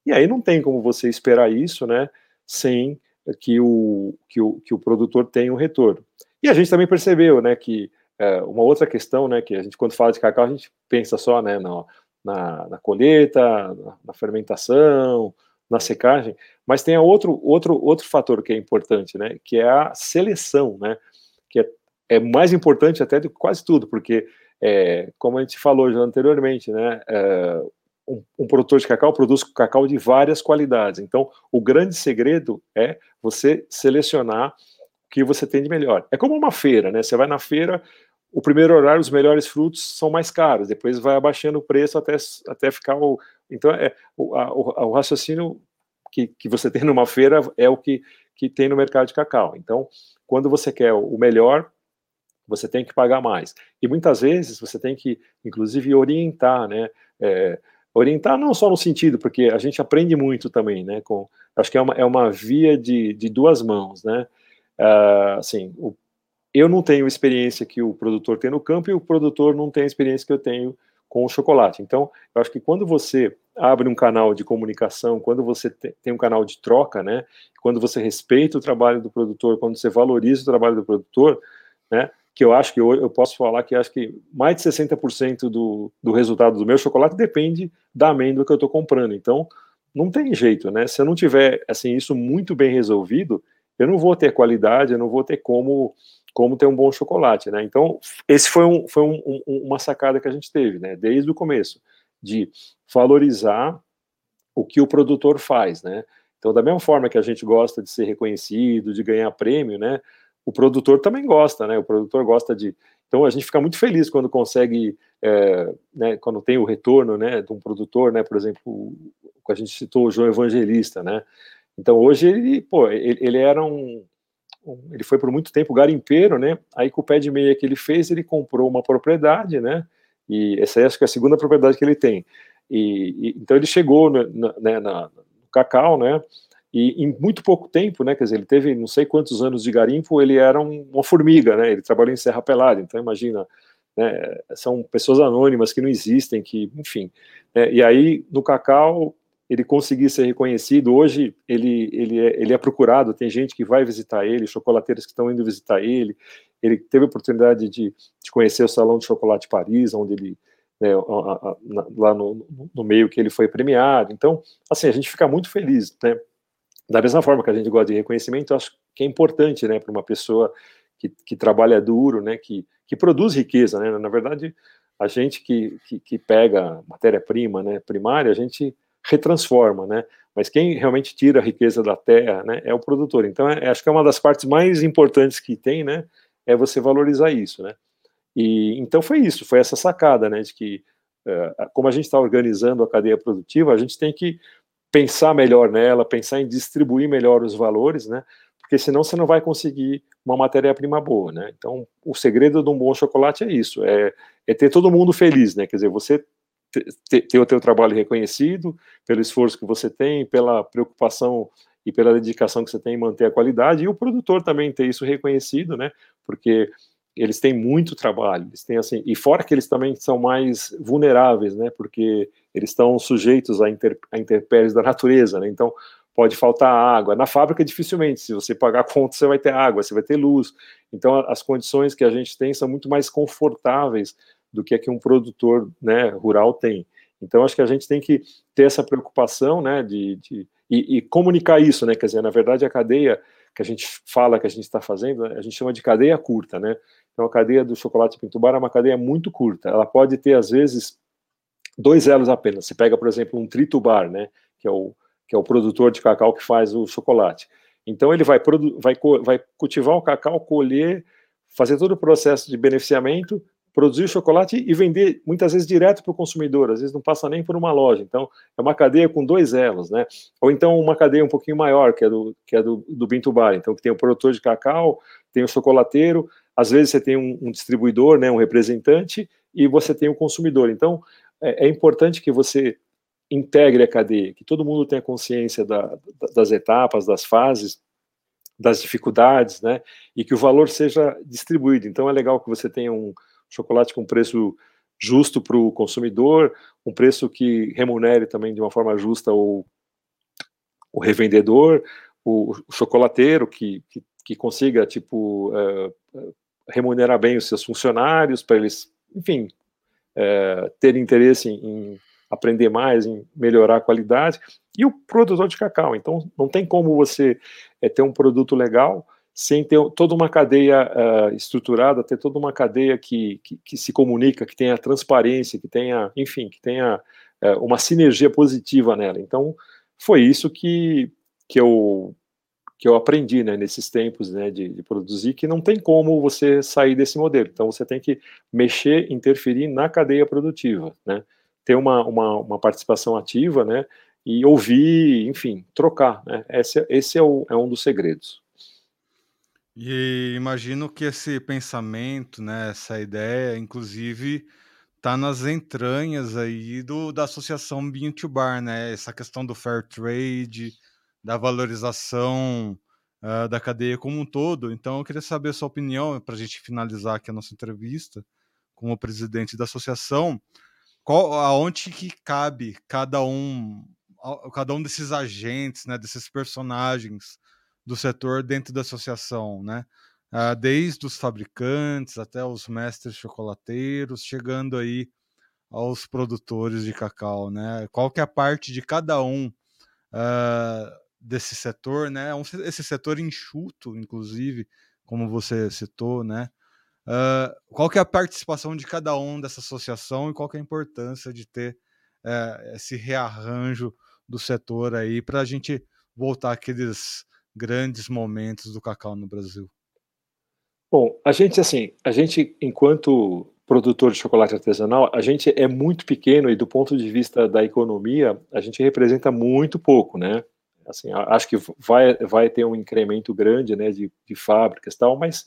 E aí não tem como você esperar isso, né, sem que o, que o, que o produtor tenha um retorno. E a gente também percebeu, né, que é, uma outra questão, né, que a gente quando fala de cacau a gente pensa só, né, na, na, na colheita, na, na, fermentação, na secagem, mas tem outro, outro, outro fator que é importante, né, que é a seleção, né, que é, é mais importante até do que quase tudo, porque, é, como a gente falou já anteriormente, né, é, um, um, produtor de cacau produz cacau de várias qualidades, então o grande segredo é você selecionar o que você tem de melhor. É como uma feira, né, você vai na feira, o primeiro horário, os melhores frutos são mais caros, depois vai abaixando o preço até, até ficar o. Então, é, o, a, o, o raciocínio que, que você tem numa feira é o que, que tem no mercado de cacau. Então, quando você quer o melhor, você tem que pagar mais. E muitas vezes você tem que, inclusive, orientar, né? É, orientar não só no sentido, porque a gente aprende muito também, né? Com, acho que é uma, é uma via de, de duas mãos, né? Uh, assim, o eu não tenho experiência que o produtor tem no campo e o produtor não tem a experiência que eu tenho com o chocolate. Então, eu acho que quando você abre um canal de comunicação, quando você tem um canal de troca, né, quando você respeita o trabalho do produtor, quando você valoriza o trabalho do produtor, né, que eu acho que eu, eu posso falar que acho que mais de 60% do, do resultado do meu chocolate depende da amêndoa que eu estou comprando. Então, não tem jeito, né? Se eu não tiver assim isso muito bem resolvido, eu não vou ter qualidade, eu não vou ter como como ter um bom chocolate, né? Então, esse foi, um, foi um, um, uma sacada que a gente teve, né? Desde o começo, de valorizar o que o produtor faz, né? Então, da mesma forma que a gente gosta de ser reconhecido, de ganhar prêmio, né? O produtor também gosta, né? O produtor gosta de. Então, a gente fica muito feliz quando consegue, é, né? Quando tem o retorno, né? De um produtor, né? Por exemplo, a gente citou o João Evangelista, né? Então, hoje ele, pô, ele, ele era um ele foi por muito tempo garimpeiro, né? Aí com o pé de meia que ele fez, ele comprou uma propriedade, né? E essa acho que é a segunda propriedade que ele tem. E, e então ele chegou no, né, na, no cacau, né? E em muito pouco tempo, né? Quer dizer, ele teve não sei quantos anos de garimpo, ele era um, uma formiga, né? Ele trabalhou em Serra Pelada, então imagina, né? São pessoas anônimas que não existem, que, enfim. Né? E aí no cacau ele conseguir ser reconhecido. Hoje ele, ele, é, ele é procurado, tem gente que vai visitar ele, chocolateiros que estão indo visitar ele. Ele teve a oportunidade de, de conhecer o Salão de Chocolate Paris, onde ele, né, lá no, no, meio que ele foi premiado. Então, assim, a gente fica muito feliz, né? Da mesma forma que a gente gosta de reconhecimento, acho que é importante, né, para uma pessoa que, que trabalha duro, né, que, que produz riqueza, né? Na verdade, a gente que, que, que pega matéria-prima, né, primária, a gente retransforma, né? Mas quem realmente tira a riqueza da terra, né, é o produtor. Então, é, acho que é uma das partes mais importantes que tem, né, é você valorizar isso, né? E então foi isso, foi essa sacada, né, de que uh, como a gente está organizando a cadeia produtiva, a gente tem que pensar melhor nela, pensar em distribuir melhor os valores, né? porque senão você não vai conseguir uma matéria-prima boa, né? Então, o segredo de um bom chocolate é isso, é, é ter todo mundo feliz, né? Quer dizer, você ter, ter o teu trabalho reconhecido pelo esforço que você tem, pela preocupação e pela dedicação que você tem em manter a qualidade, e o produtor também ter isso reconhecido, né? Porque eles têm muito trabalho, eles têm assim, e fora que eles também são mais vulneráveis, né? Porque eles estão sujeitos a, inter, a intempéries da natureza, né? Então, pode faltar água. Na fábrica, dificilmente, se você pagar a conta, você vai ter água, você vai ter luz. Então, as condições que a gente tem são muito mais confortáveis do que a que um produtor né, rural tem. Então, acho que a gente tem que ter essa preocupação né, de, de e, e, comunicar isso, né? Quer dizer, na verdade, a cadeia que a gente fala que a gente está fazendo, a gente chama de cadeia curta, né? Então, a cadeia do chocolate pintubar é uma cadeia muito curta. Ela pode ter, às vezes, dois elos apenas. Você pega, por exemplo, um tritubar, né? Que é o que é o produtor de cacau que faz o chocolate. Então ele vai, vai, vai cultivar o cacau, colher, fazer todo o processo de beneficiamento, produzir o chocolate e vender muitas vezes direto para o consumidor, às vezes não passa nem por uma loja. Então é uma cadeia com dois elos, né? Ou então uma cadeia um pouquinho maior, que é do que é do, do Bintubar, então que tem o produtor de cacau, tem o chocolateiro, às vezes você tem um, um distribuidor, né, um representante e você tem o consumidor. Então é, é importante que você integre a cadeia, que todo mundo tenha consciência da, das etapas, das fases, das dificuldades, né? E que o valor seja distribuído. Então é legal que você tenha um chocolate com preço justo para o consumidor, um preço que remunere também de uma forma justa o, o revendedor, o, o chocolateiro que, que, que, consiga tipo uh, remunerar bem os seus funcionários para eles, enfim, uh, ter interesse em, em aprender mais, em melhorar a qualidade, e o produtor de cacau. Então, não tem como você é, ter um produto legal sem ter toda uma cadeia uh, estruturada, ter toda uma cadeia que, que, que, se comunica, que tenha transparência, que tenha, enfim, que tenha uh, uma sinergia positiva nela. Então, foi isso que, que eu que eu aprendi né, nesses tempos né, de, de, produzir, que não tem como você sair desse modelo. Então, você tem que mexer, interferir na cadeia produtiva. Né? ter uma, uma, uma participação ativa, né? E ouvir, enfim, trocar, né? Esse, esse é, o, é um dos segredos. E imagino que esse pensamento, né, essa ideia, inclusive, tá nas entranhas aí do, da associação Bean to Bar, né? Essa questão do fair trade, da valorização uh, da cadeia como um todo. Então, eu queria saber a sua opinião para a gente finalizar aqui a nossa entrevista como presidente da associação qual, aonde que cabe cada um, cada um desses agentes, né, desses personagens do setor dentro da associação, né? Uh, desde os fabricantes até os mestres chocolateiros, chegando aí aos produtores de cacau, né? Qual que é a parte de cada um uh, desse setor, né? Um, esse setor enxuto, inclusive, como você citou, né? Uh, qual que é a participação de cada um dessa associação e qual que é a importância de ter uh, esse rearranjo do setor aí para a gente voltar àqueles grandes momentos do cacau no Brasil? Bom, a gente assim, a gente enquanto produtor de chocolate artesanal, a gente é muito pequeno e do ponto de vista da economia, a gente representa muito pouco, né? Assim, acho que vai, vai ter um incremento grande, né, de, de fábricas e tal, mas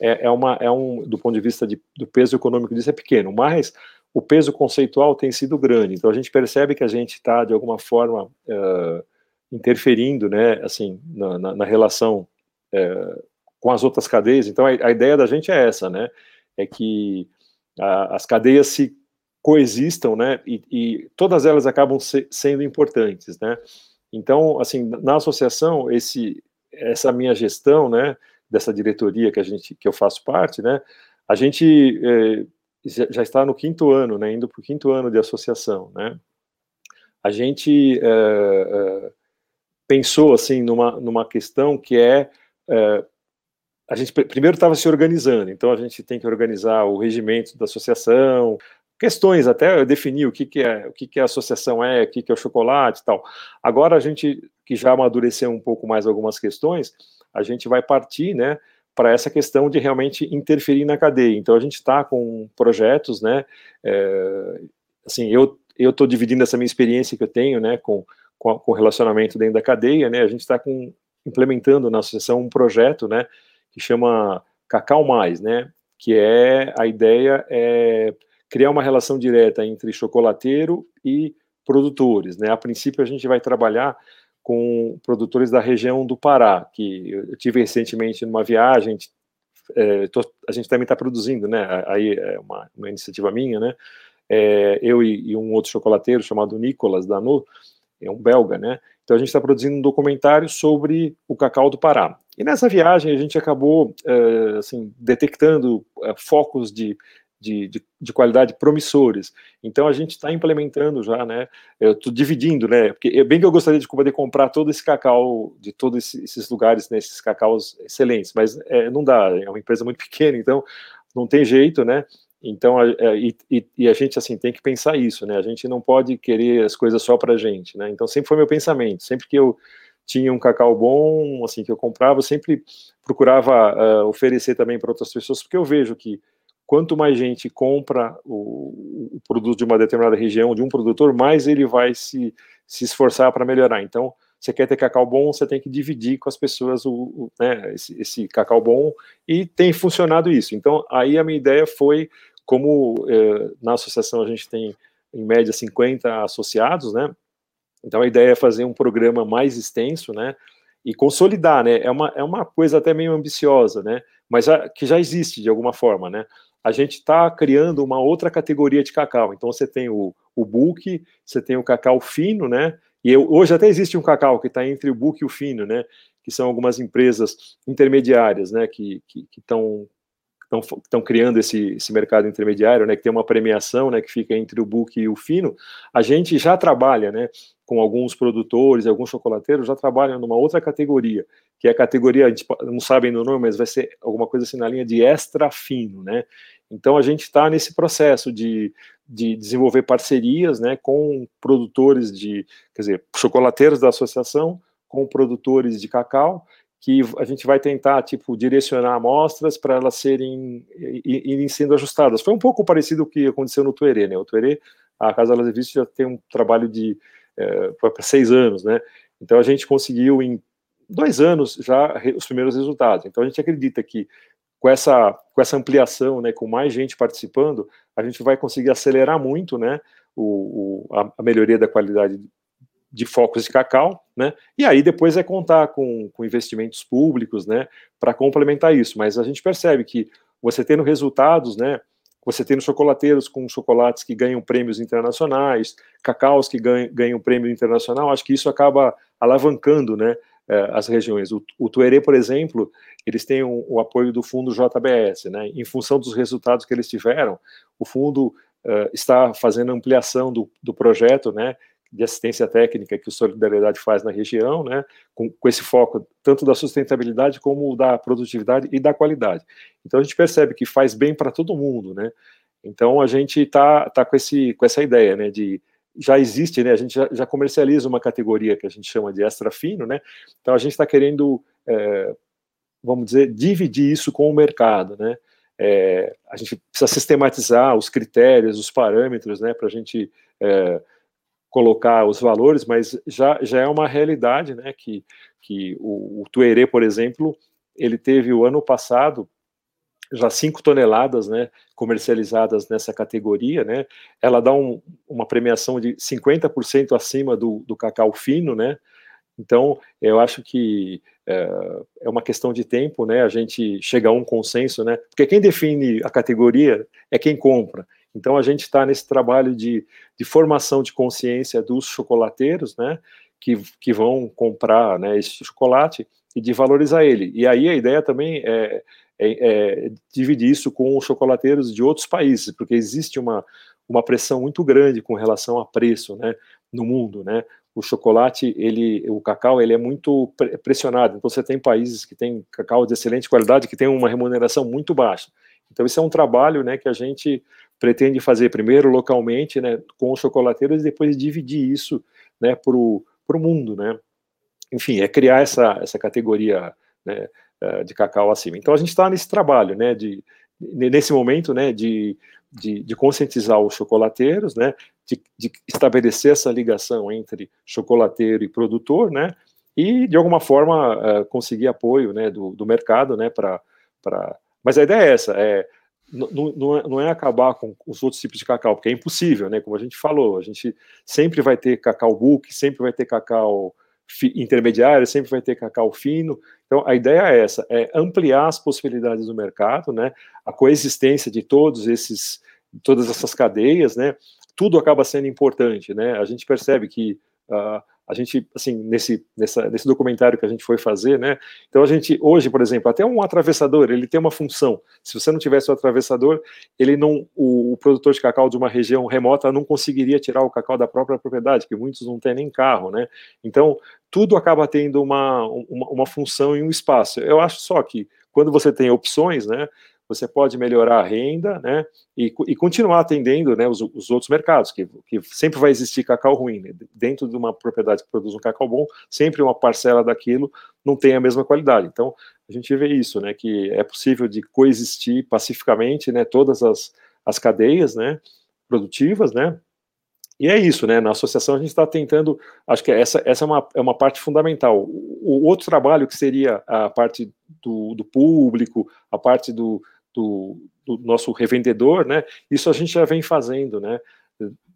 é, é, uma, é um, do ponto de vista de, do peso econômico disso, é pequeno, mas o peso conceitual tem sido grande. Então a gente percebe que a gente está, de alguma forma, uh, interferindo né, assim, na, na, na relação uh, com as outras cadeias. Então a, a, ideia da gente é essa, né? É que a, as cadeias se coexistam, né? E, e todas elas acabam se, sendo importantes, né? Então, assim, na associação, esse, essa minha gestão, né? dessa diretoria que a gente que eu faço parte, né? A gente é, já está no quinto ano, né? Indo para o quinto ano de associação, né? A gente é, é, pensou assim numa numa questão que é a gente primeiro estava se organizando, então a gente tem que organizar o regimento da associação, questões até definir o que, que é o que, que a associação é, o que, que é o chocolate e tal. Agora a gente que já amadureceu um pouco mais algumas questões, a gente vai partir, né, para essa questão de realmente interferir na cadeia. Então a gente está com projetos, né, é, assim, eu eu estou dividindo essa minha experiência que eu tenho, né, com com, relacionamento dentro da cadeia, né, a gente está com implementando na associação um projeto, né, que chama Cacau Mais, né, que é a ideia é criar uma relação direta entre chocolateiro e produtores, né. A princípio a gente vai trabalhar com produtores da região do Pará, que eu tive recentemente numa viagem, é, tô, a gente também está produzindo, né? Aí é uma, uma iniciativa minha, né? É, eu e, e, um outro chocolateiro chamado Nicolas Danu, é um belga, né? Então a gente está produzindo um documentário sobre o cacau do Pará. E nessa viagem a gente acabou é, assim detectando é, focos de de, de, de, qualidade promissores. Então a gente está implementando já, né? Eu estou dividindo, né? Porque é bem que eu gostaria de poder comprar todo esse cacau de todos esses lugares, né, esses cacaus excelentes, mas é, não dá. É uma empresa muito pequena, então não tem jeito, né? Então é, e, e, a gente assim tem que pensar isso, né? A gente não pode querer as coisas só para gente, né? Então sempre foi meu pensamento. Sempre que eu tinha um cacau bom, assim que eu comprava, eu sempre procurava uh, oferecer também para outras pessoas, porque eu vejo que quanto mais gente compra o, o, produto de uma determinada região, de um produtor, mais ele vai se, se esforçar para melhorar. Então, você quer ter cacau bom, você tem que dividir com as pessoas o, o né, esse, esse, cacau bom, e tem funcionado isso. Então, aí a minha ideia foi, como eh, na associação a gente tem, em média, 50 associados, né, então a ideia é fazer um programa mais extenso, né, e consolidar, né, é uma, é uma coisa até meio ambiciosa, né, mas a, que já existe de alguma forma, né, a gente está criando uma outra categoria de cacau. Então você tem o, o você tem o cacau fino, né? E eu, hoje até existe um cacau que está entre o bulk e o fino, né? Que são algumas empresas intermediárias, né? Que estão estão criando esse, esse mercado intermediário, né? Que tem uma premiação, né? Que fica entre o bulk e o fino. A gente já trabalha, né? Com alguns produtores, alguns chocolateiros já trabalham numa outra categoria, que é a categoria, a gente não sabe no nome, mas vai ser alguma coisa assim na linha de extra fino, né? Então a gente está nesse processo de, de desenvolver parcerias né, com produtores de, quer dizer, chocolateiros da associação, com produtores de cacau, que a gente vai tentar, tipo, direcionar amostras para elas serem irem sendo ajustadas. Foi um pouco parecido com o que aconteceu no Tuerê, né? O Tuerê, a Casa das Revistas já tem um trabalho de é, seis anos, né? Então a gente conseguiu em dois anos já os primeiros resultados. Então a gente acredita que com essa, com essa ampliação, né, com mais gente participando, a gente vai conseguir acelerar muito, né, o, o a, melhoria da qualidade de focos de cacau, né, e aí depois é contar com, com investimentos públicos, né, para complementar isso, mas a gente percebe que você tendo resultados, né, você tendo chocolateiros com chocolates que ganham prêmios internacionais, cacaus que ganham, ganham prêmio internacional, acho que isso acaba alavancando, né, eh, as regiões. O, o Tuerê, por exemplo, eles têm o, o, apoio do fundo JBS, né? Em função dos resultados que eles tiveram, o fundo uh, está fazendo ampliação do, do projeto, né? De assistência técnica que o Solidariedade faz na região, né? Com, com esse foco tanto da sustentabilidade como da produtividade e da qualidade. Então a gente percebe que faz bem para todo mundo, né? Então a gente está tá com, esse, com essa ideia, né? De já existe, né? A gente já, já, comercializa uma categoria que a gente chama de extra fino, né? Então a gente está querendo, é, vamos dizer, dividir isso com o mercado, né? É, a gente precisa sistematizar os critérios, os parâmetros, né? Para a gente é, colocar os valores, mas já, já é uma realidade, né? Que, que o, o Tuerê, por exemplo, ele teve o ano passado já 5 toneladas né, comercializadas nessa categoria, né, ela dá um, uma premiação de 50% acima do, do cacau fino, né, então eu acho que é, é, uma questão de tempo, né, a gente chegar a um consenso, né, porque quem define a categoria é quem compra, então a gente está nesse trabalho de, de formação de consciência dos chocolateiros, né, que, que vão comprar né, esse chocolate e de valorizar ele. E aí a ideia também é, é, é, dividir isso com os chocolateiros de outros países, porque existe uma, uma pressão muito grande com relação a preço, né, no mundo, né, o chocolate, ele, o cacau, ele é muito pressionado, então você tem países que têm cacau de excelente qualidade, que tem uma remuneração muito baixa, então isso é um trabalho, né, que a gente pretende fazer primeiro localmente, né, com os chocolateiros e depois dividir isso, né, para o mundo, né, enfim, é criar essa, essa categoria, né, eh, de cacau acima. Então a gente está nesse trabalho, né, de, nesse momento, né, de, de, de conscientizar os chocolateiros, né, de, de, estabelecer essa ligação entre chocolateiro e produtor, né, e de alguma forma uh, conseguir apoio né, do, do mercado, né, para mas a ideia é essa, é não, é, não é acabar com os outros tipos de cacau, porque é impossível, né? Como a gente falou, a gente sempre vai ter cacau book, sempre vai ter cacau intermediário, sempre vai ter cacau fino. Então, a ideia é essa, é ampliar as possibilidades do mercado, né? A coexistência de todos esses, todas essas cadeias, né? Tudo acaba sendo importante, né? A gente percebe que uh, a gente, assim, nesse, nessa, nesse documentário que a gente foi fazer, né? Então a gente, hoje, por exemplo, até um atravessador, ele tem uma função. Se você não tivesse o atravessador, ele não, o, o, produtor de cacau de uma região remota não conseguiria tirar o cacau da própria propriedade, que muitos não têm nem carro, né? Então tudo acaba tendo uma, uma, uma função e um espaço. Eu acho só que quando você tem opções, né? Você pode melhorar a renda, né, e, e continuar atendendo, né, os, os, outros mercados, que, que sempre vai existir cacau ruim, né? dentro de uma propriedade que produz um cacau bom, sempre uma parcela daquilo não tem a mesma qualidade, então a gente vê isso, né, que é possível de coexistir pacificamente, né, todas as, as cadeias, né, produtivas, né, e é isso, né? Na associação a gente está tentando, acho que essa, essa é, uma, é uma parte fundamental. O, o outro trabalho que seria a parte do, do público, a parte do, do, do, nosso revendedor, né? Isso a gente já vem fazendo, né?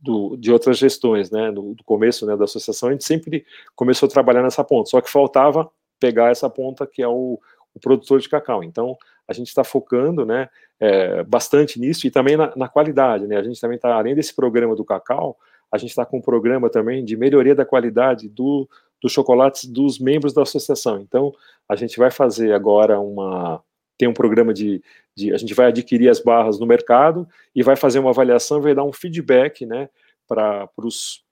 Do, de outras gestões, né? Do, do, começo né, da associação, a gente sempre começou a trabalhar nessa ponta, só que faltava pegar essa ponta que é o, o produtor de cacau. Então, a gente está focando, né? É, bastante nisso e também na, na qualidade, né? A gente também está, além desse programa do cacau, a gente está com um programa também de melhoria da qualidade do, dos chocolates dos membros da associação. Então, a gente vai fazer agora uma, tem um programa de, de, a gente vai adquirir as barras no mercado e vai fazer uma avaliação vai dar um feedback, né, para os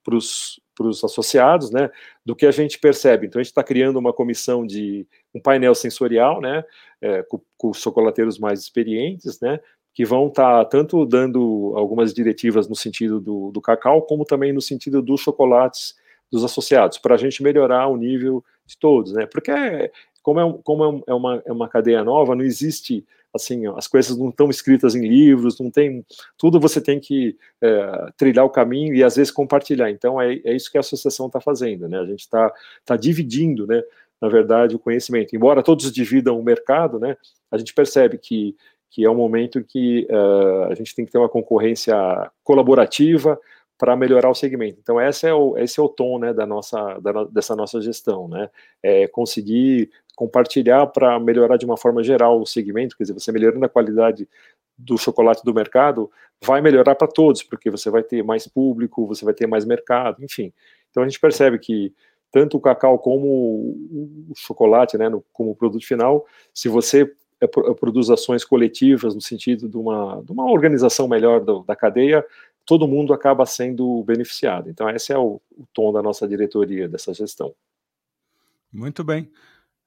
associados, né, do que a gente percebe. Então a gente está criando uma comissão de um painel sensorial, né, é, com, com, os chocolateiros mais experientes, né, que vão estar tá tanto dando algumas diretivas no sentido do, do cacau, como também no sentido dos chocolates dos associados, para a gente melhorar o nível de todos, né? Porque como, é, como é, é, uma, é uma cadeia nova, não existe assim, as coisas não estão escritas em livros, não tem tudo você tem que é, trilhar o caminho e às vezes compartilhar. Então é, é isso que a associação está fazendo, né? A gente está tá dividindo, né? Na verdade, o conhecimento. Embora todos dividam o mercado, né? A gente percebe que que é um momento que uh, a gente tem que ter uma concorrência colaborativa, para melhorar o segmento. Então, esse é o, esse é o tom né, da nossa, da, dessa nossa gestão, né? É conseguir compartilhar para melhorar de uma forma geral o segmento, quer dizer, você melhorando a qualidade do chocolate do mercado, vai melhorar para todos, porque você vai ter mais público, você vai ter mais mercado, enfim. Então, a gente percebe que tanto o cacau como o chocolate, né, no, como produto final, se você é, produz ações coletivas no sentido de uma, de uma organização melhor do, da cadeia, todo mundo acaba sendo beneficiado. Então, esse é o, o tom da nossa diretoria, dessa gestão. Muito bem.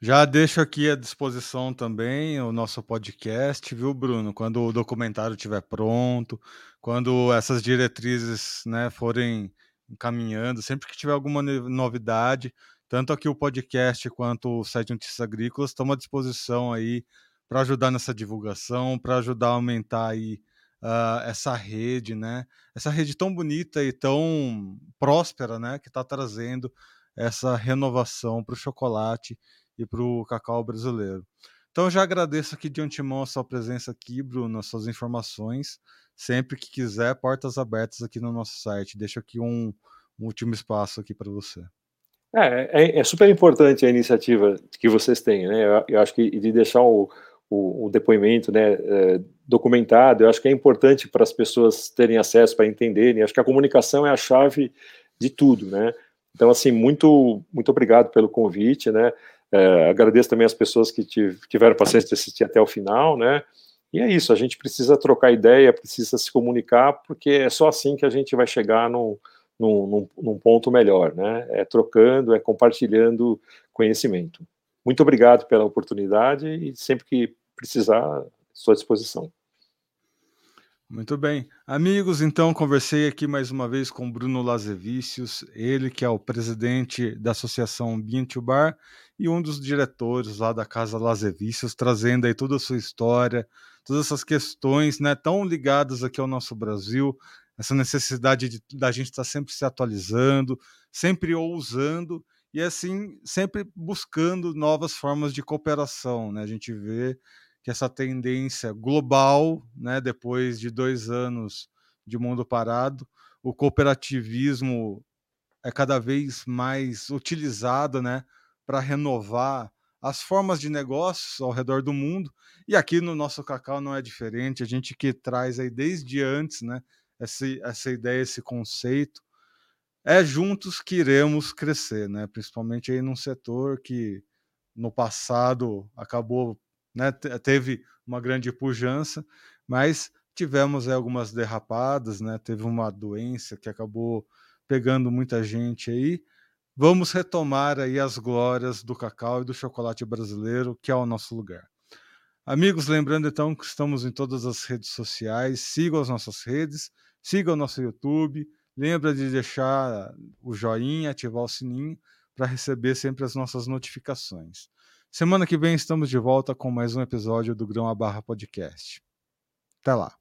Já deixo aqui à disposição também o nosso podcast, viu, Bruno? Quando o documentário estiver pronto, quando essas diretrizes né, forem encaminhando, sempre que tiver alguma novidade, tanto aqui o podcast quanto o site Notícias Agrícolas estamos à disposição aí para ajudar nessa divulgação, para ajudar a aumentar aí uh, essa rede, né? Essa rede tão bonita e tão próspera, né? Que está trazendo essa renovação para o chocolate e para o cacau brasileiro. Então, eu já agradeço aqui de antemão a sua presença aqui, Bruno, as suas informações. Sempre que quiser, portas abertas aqui no nosso site. Deixo aqui um, um último espaço aqui para você. É, é, é, super importante a iniciativa que vocês têm, né? Eu, eu acho que de deixar o, o, o depoimento né, é, documentado, eu acho que é importante para as pessoas terem acesso, para entenderem. Acho que a comunicação é a chave de tudo, né? Então, assim, muito, muito obrigado pelo convite, né? É, agradeço também as pessoas que tiveram paciência de assistir até o final, né? E é isso, a gente precisa trocar ideia, precisa se comunicar, porque é só assim que a gente vai chegar num, num, num ponto melhor, né? É trocando, é compartilhando conhecimento. Muito obrigado pela oportunidade e sempre que precisar, estou à disposição. Muito bem. Amigos, então conversei aqui mais uma vez com Bruno Lazevicius, ele que é o presidente da Associação Bean Bar e um dos diretores lá da Casa Lazevicius, trazendo aí toda a sua história, todas essas questões né, tão ligadas aqui ao nosso Brasil, essa necessidade de, da gente estar sempre se atualizando, sempre ousando e assim sempre buscando novas formas de cooperação. Né? A gente vê que essa tendência global, né, depois de dois anos de mundo parado, o cooperativismo é cada vez mais utilizado né, para renovar as formas de negócios ao redor do mundo. E aqui no nosso Cacau não é diferente, a gente que traz aí desde antes né, essa, essa ideia, esse conceito é juntos que iremos crescer, né? Principalmente aí num setor que no passado acabou, né, teve uma grande pujança, mas tivemos aí, algumas derrapadas, né? Teve uma doença que acabou pegando muita gente aí. Vamos retomar aí as glórias do cacau e do chocolate brasileiro, que é o nosso lugar. Amigos, lembrando então que estamos em todas as redes sociais, sigam as nossas redes, sigam o nosso YouTube, Lembra de deixar o joinha, ativar o sininho para receber sempre as nossas notificações. Semana que vem estamos de volta com mais um episódio do Grão a Barra Podcast. Até lá.